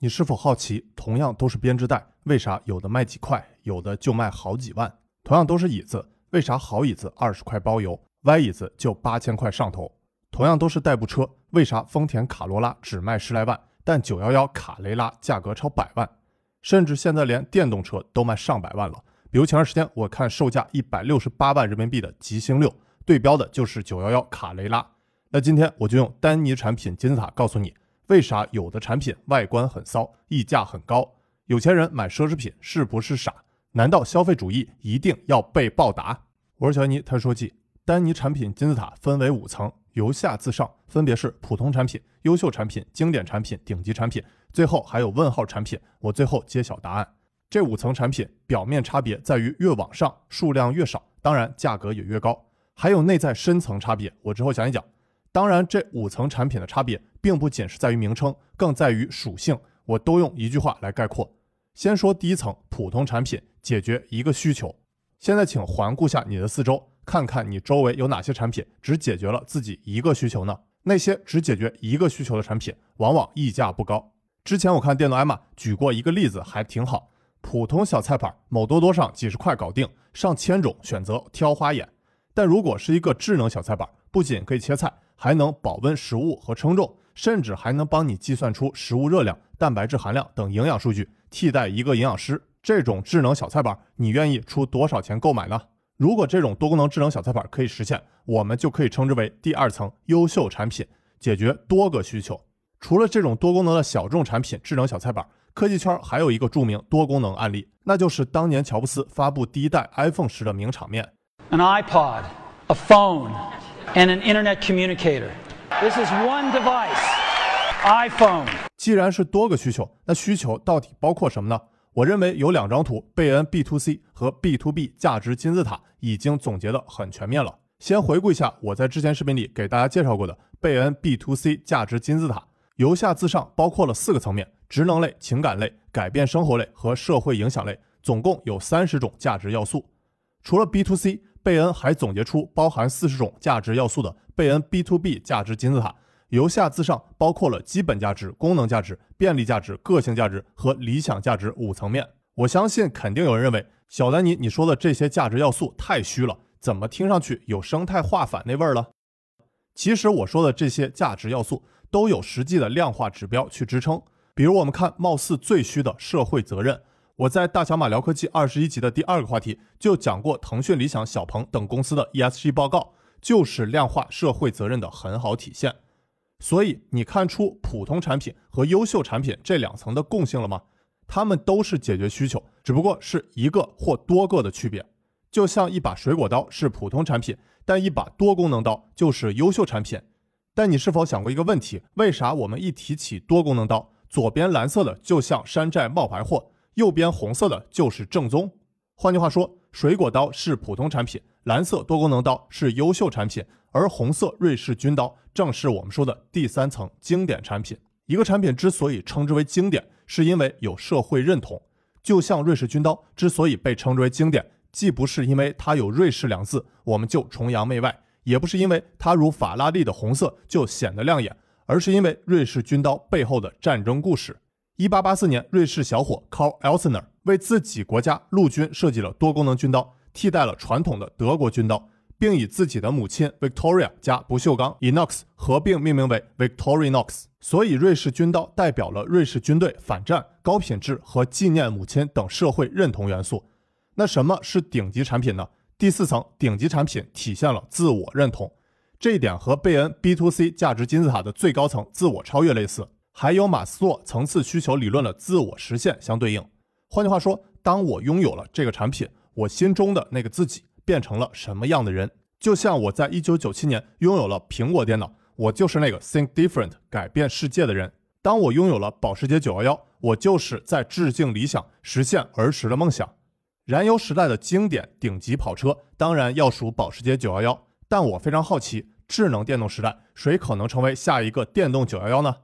你是否好奇，同样都是编织袋，为啥有的卖几块，有的就卖好几万？同样都是椅子，为啥好椅子二十块包邮，歪椅子就八千块上头？同样都是代步车，为啥丰田卡罗拉只卖十来万，但九幺幺卡雷拉价格超百万？甚至现在连电动车都卖上百万了。比如前段时间我看售价一百六十八万人民币的极星六，对标的就是九幺幺卡雷拉。那今天我就用丹尼产品金字塔告诉你，为啥有的产品外观很骚，溢价很高？有钱人买奢侈品是不是傻？难道消费主义一定要被报答？我是小尼，他说记，丹尼产品金字塔分为五层，由下自上，分别是普通产品、优秀产品、经典产品、顶级产品，最后还有问号产品。我最后揭晓答案。这五层产品表面差别在于越往上数量越少，当然价格也越高。还有内在深层差别，我之后讲一讲。当然，这五层产品的差别并不仅是在于名称，更在于属性。我都用一句话来概括。先说第一层，普通产品解决一个需求。现在请环顾下你的四周，看看你周围有哪些产品只解决了自己一个需求呢？那些只解决一个需求的产品，往往溢价不高。之前我看电动艾玛举过一个例子，还挺好。普通小菜板，某多多上几十块搞定，上千种选择挑花眼。但如果是一个智能小菜板，不仅可以切菜，还能保温食物和称重，甚至还能帮你计算出食物热量、蛋白质含量等营养数据，替代一个营养师。这种智能小菜板，你愿意出多少钱购买呢？如果这种多功能智能小菜板可以实现，我们就可以称之为第二层优秀产品，解决多个需求。除了这种多功能的小众产品，智能小菜板。科技圈还有一个著名多功能案例，那就是当年乔布斯发布第一代 iPhone 时的名场面。An iPod, a phone, and an internet communicator. This is one device. iPhone. 既然是多个需求，那需求到底包括什么呢？我认为有两张图，贝恩 B to C 和 B to B 价值金字塔已经总结的很全面了。先回顾一下我在之前视频里给大家介绍过的贝恩 B to C 价值金字塔，由下自上包括了四个层面。职能类、情感类、改变生活类和社会影响类，总共有三十种价值要素。除了 B to C，贝恩还总结出包含四十种价值要素的贝恩 B to B 价值金字塔，由下自上包括了基本价值、功能价值、便利价值、个性价值和理想价值五层面。我相信肯定有人认为小丹尼你说的这些价值要素太虚了，怎么听上去有生态化反那味儿了？其实我说的这些价值要素都有实际的量化指标去支撑。比如我们看貌似最虚的社会责任，我在大小马聊科技二十一集的第二个话题就讲过，腾讯、理想、小鹏等公司的 ESG 报告就是量化社会责任的很好体现。所以你看出普通产品和优秀产品这两层的共性了吗？它们都是解决需求，只不过是一个或多个的区别。就像一把水果刀是普通产品，但一把多功能刀就是优秀产品。但你是否想过一个问题？为啥我们一提起多功能刀？左边蓝色的就像山寨冒牌货，右边红色的就是正宗。换句话说，水果刀是普通产品，蓝色多功能刀是优秀产品，而红色瑞士军刀正是我们说的第三层经典产品。一个产品之所以称之为经典，是因为有社会认同。就像瑞士军刀之所以被称之为经典，既不是因为它有瑞士两字我们就崇洋媚外，也不是因为它如法拉利的红色就显得亮眼。而是因为瑞士军刀背后的战争故事。一八八四年，瑞士小伙 Carl Elsner 为自己国家陆军设计了多功能军刀，替代了传统的德国军刀，并以自己的母亲 Victoria 加不锈钢 Inox 合并命名为 Victorinox。所以，瑞士军刀代表了瑞士军队反战、高品质和纪念母亲等社会认同元素。那什么是顶级产品呢？第四层，顶级产品体现了自我认同。这一点和贝恩 B to C 价值金字塔的最高层自我超越类似，还有马斯洛层次需求理论的自我实现相对应。换句话说，当我拥有了这个产品，我心中的那个自己变成了什么样的人？就像我在一九九七年拥有了苹果电脑，我就是那个 Think Different 改变世界的人。当我拥有了保时捷九幺幺，我就是在致敬理想，实现儿时的梦想。燃油时代的经典顶级跑车，当然要数保时捷九幺幺。但我非常好奇，智能电动时代，谁可能成为下一个电动911呢？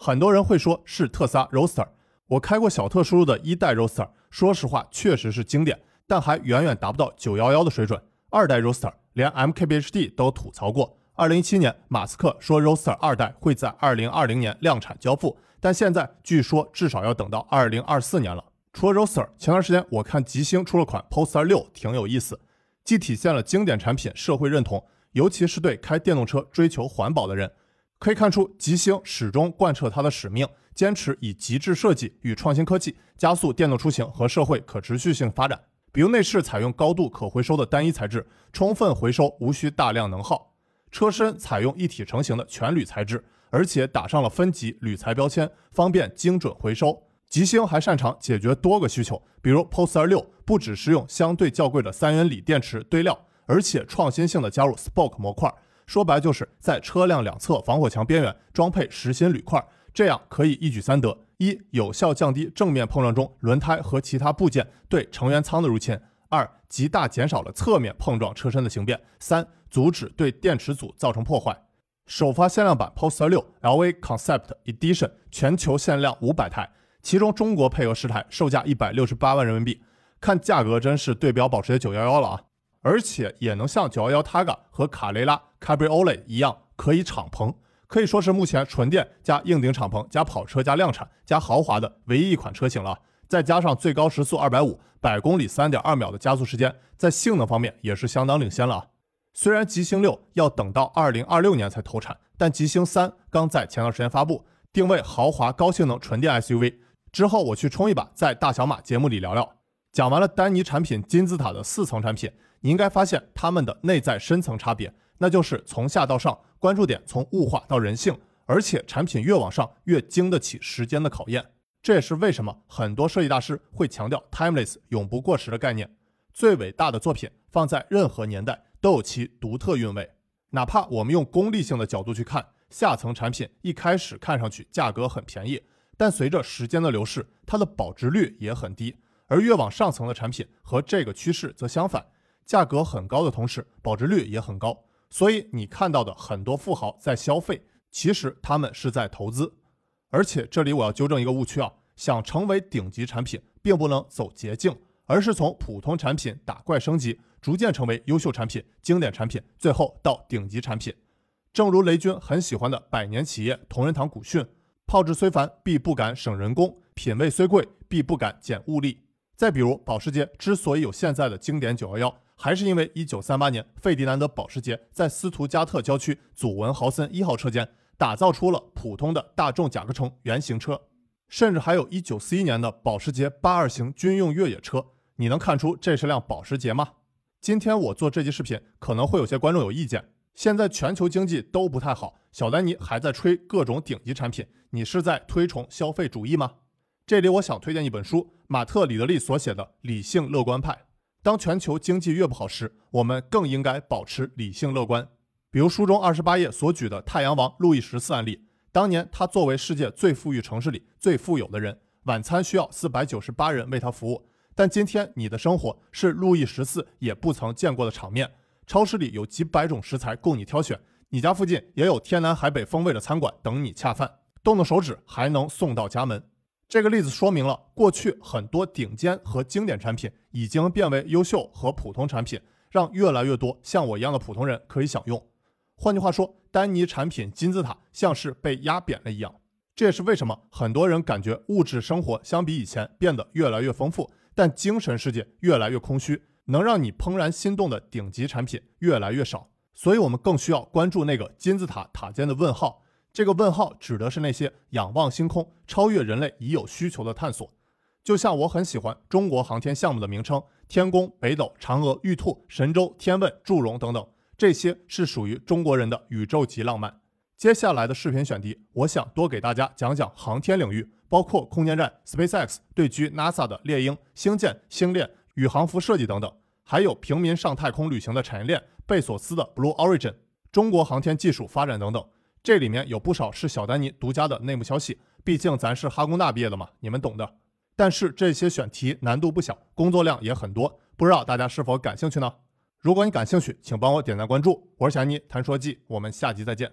很多人会说是特斯拉 Roadster。我开过小特输入的一代 Roadster，说实话确实是经典，但还远远达不到911的水准。二代 Roadster 连 MKBHD 都吐槽过。2017年，马斯克说 Roadster 二代会在2020年量产交付，但现在据说至少要等到二零二四年了。除了 Roadster，前段时间我看吉星出了款 Polestar 六，挺有意思，既体现了经典产品社会认同，尤其是对开电动车追求环保的人。可以看出，吉星始终贯彻它的使命，坚持以极致设计与创新科技加速电动出行和社会可持续性发展。比如内饰采用高度可回收的单一材质，充分回收，无需大量能耗；车身采用一体成型的全铝材质，而且打上了分级铝材标签，方便精准回收。吉星还擅长解决多个需求，比如 Polestar 6不只是用相对较贵的三元锂电池堆料，而且创新性的加入 Spoke 模块。说白就是在车辆两侧防火墙边缘装配实心铝块，这样可以一举三得：一、有效降低正面碰撞中轮胎和其他部件对成员舱的入侵；二、极大减少了侧面碰撞车身的形变；三、阻止对电池组造成破坏。首发限量版 Polestar 6 L V Concept Edition 全球限量五百台，其中中国配额十台，售价一百六十八万人民币。看价格真是对标保时捷911了啊！而且也能像911 Targa 和卡雷拉 Cabriolet 一样可以敞篷，可以说是目前纯电加硬顶敞篷加跑车加量产加豪华的唯一一款车型了。再加上最高时速二百五，百公里三点二秒的加速时间，在性能方面也是相当领先了。虽然极星六要等到二零二六年才投产，但极星三刚在前段时间发布，定位豪华高性能纯电 SUV。之后我去冲一把，在大小马节目里聊聊。讲完了丹尼产品金字塔的四层产品。你应该发现它们的内在深层差别，那就是从下到上，关注点从物化到人性，而且产品越往上越经得起时间的考验。这也是为什么很多设计大师会强调 timeless 永不过时的概念。最伟大的作品放在任何年代都有其独特韵味。哪怕我们用功利性的角度去看，下层产品一开始看上去价格很便宜，但随着时间的流逝，它的保值率也很低。而越往上层的产品和这个趋势则相反。价格很高的同时，保值率也很高，所以你看到的很多富豪在消费，其实他们是在投资。而且这里我要纠正一个误区啊，想成为顶级产品，并不能走捷径，而是从普通产品打怪升级，逐渐成为优秀产品、经典产品，最后到顶级产品。正如雷军很喜欢的百年企业同仁堂古训：炮制虽繁，必不敢省人工；品味虽贵，必不敢减物力。再比如保时捷之所以有现在的经典911。还是因为1938年，费迪南德·保时捷在斯图加特郊区祖文豪森一号车间打造出了普通的大众甲壳虫原型车，甚至还有一九四一年的保时捷82型军用越野车。你能看出这是辆保时捷吗？今天我做这期视频，可能会有些观众有意见。现在全球经济都不太好，小丹尼还在吹各种顶级产品，你是在推崇消费主义吗？这里我想推荐一本书，马特·里德利所写的《理性乐观派》。当全球经济越不好时，我们更应该保持理性乐观。比如书中二十八页所举的太阳王路易十四案例，当年他作为世界最富裕城市里最富有的人，晚餐需要四百九十八人为他服务。但今天你的生活是路易十四也不曾见过的场面，超市里有几百种食材供你挑选，你家附近也有天南海北风味的餐馆等你恰饭，动动手指还能送到家门。这个例子说明了，过去很多顶尖和经典产品已经变为优秀和普通产品，让越来越多像我一样的普通人可以享用。换句话说，丹尼产品金字塔像是被压扁了一样。这也是为什么很多人感觉物质生活相比以前变得越来越丰富，但精神世界越来越空虚，能让你怦然心动的顶级产品越来越少。所以，我们更需要关注那个金字塔塔尖的问号。这个问号指的是那些仰望星空、超越人类已有需求的探索。就像我很喜欢中国航天项目的名称：天宫、北斗、嫦娥、玉兔、神舟、天问、祝融等等，这些是属于中国人的宇宙级浪漫。接下来的视频选题，我想多给大家讲讲航天领域，包括空间站 SpaceX 对狙 NASA 的猎鹰、星舰、星链、宇航服设计等等，还有平民上太空旅行的产业链，贝索斯的 Blue Origin，中国航天技术发展等等。这里面有不少是小丹尼独家的内幕消息，毕竟咱是哈工大毕业的嘛，你们懂的。但是这些选题难度不小，工作量也很多，不知道大家是否感兴趣呢？如果你感兴趣，请帮我点赞关注。我是小丹尼，谈说记，我们下集再见。